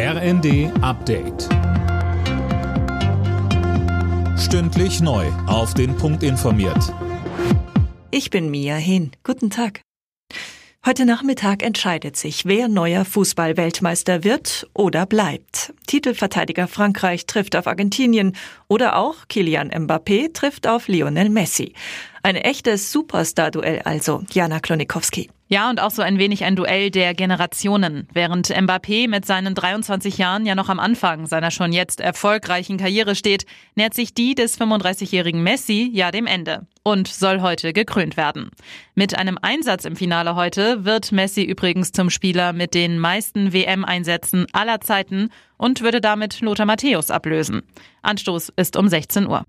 RND Update. Stündlich neu. Auf den Punkt informiert. Ich bin Mia Hin. Guten Tag. Heute Nachmittag entscheidet sich, wer neuer Fußball-Weltmeister wird oder bleibt. Titelverteidiger Frankreich trifft auf Argentinien oder auch Kilian Mbappé trifft auf Lionel Messi. Ein echtes Superstar-Duell also, Jana Klonikowski. Ja, und auch so ein wenig ein Duell der Generationen. Während Mbappé mit seinen 23 Jahren ja noch am Anfang seiner schon jetzt erfolgreichen Karriere steht, nähert sich die des 35-jährigen Messi ja dem Ende und soll heute gekrönt werden. Mit einem Einsatz im Finale heute wird Messi übrigens zum Spieler mit den meisten WM-Einsätzen aller Zeiten und würde damit Lothar Matthäus ablösen. Anstoß ist um 16 Uhr.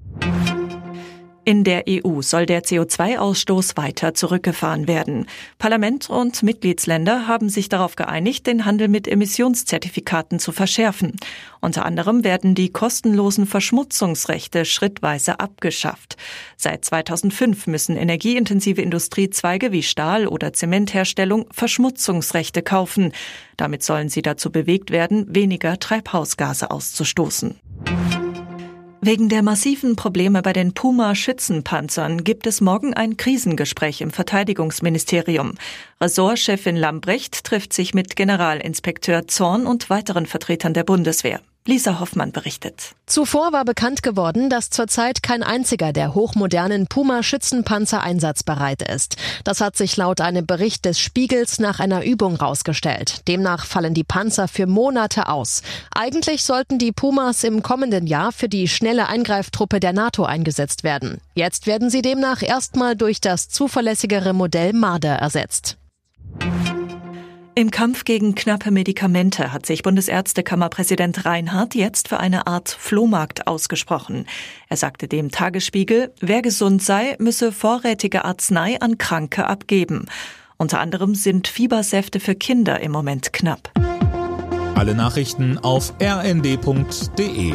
In der EU soll der CO2-Ausstoß weiter zurückgefahren werden. Parlament und Mitgliedsländer haben sich darauf geeinigt, den Handel mit Emissionszertifikaten zu verschärfen. Unter anderem werden die kostenlosen Verschmutzungsrechte schrittweise abgeschafft. Seit 2005 müssen energieintensive Industriezweige wie Stahl- oder Zementherstellung Verschmutzungsrechte kaufen. Damit sollen sie dazu bewegt werden, weniger Treibhausgase auszustoßen. Wegen der massiven Probleme bei den Puma-Schützenpanzern gibt es morgen ein Krisengespräch im Verteidigungsministerium. Ressortchefin Lambrecht trifft sich mit Generalinspekteur Zorn und weiteren Vertretern der Bundeswehr. Lisa Hoffmann berichtet. Zuvor war bekannt geworden, dass zurzeit kein einziger der hochmodernen Puma-Schützenpanzer einsatzbereit ist. Das hat sich laut einem Bericht des Spiegels nach einer Übung rausgestellt. Demnach fallen die Panzer für Monate aus. Eigentlich sollten die Pumas im kommenden Jahr für die schnelle Eingreiftruppe der NATO eingesetzt werden. Jetzt werden sie demnach erstmal durch das zuverlässigere Modell Marder ersetzt. Im Kampf gegen knappe Medikamente hat sich Bundesärztekammerpräsident Reinhardt jetzt für eine Art Flohmarkt ausgesprochen. Er sagte dem Tagesspiegel, wer gesund sei, müsse vorrätige Arznei an Kranke abgeben. Unter anderem sind Fiebersäfte für Kinder im Moment knapp. Alle Nachrichten auf rnd.de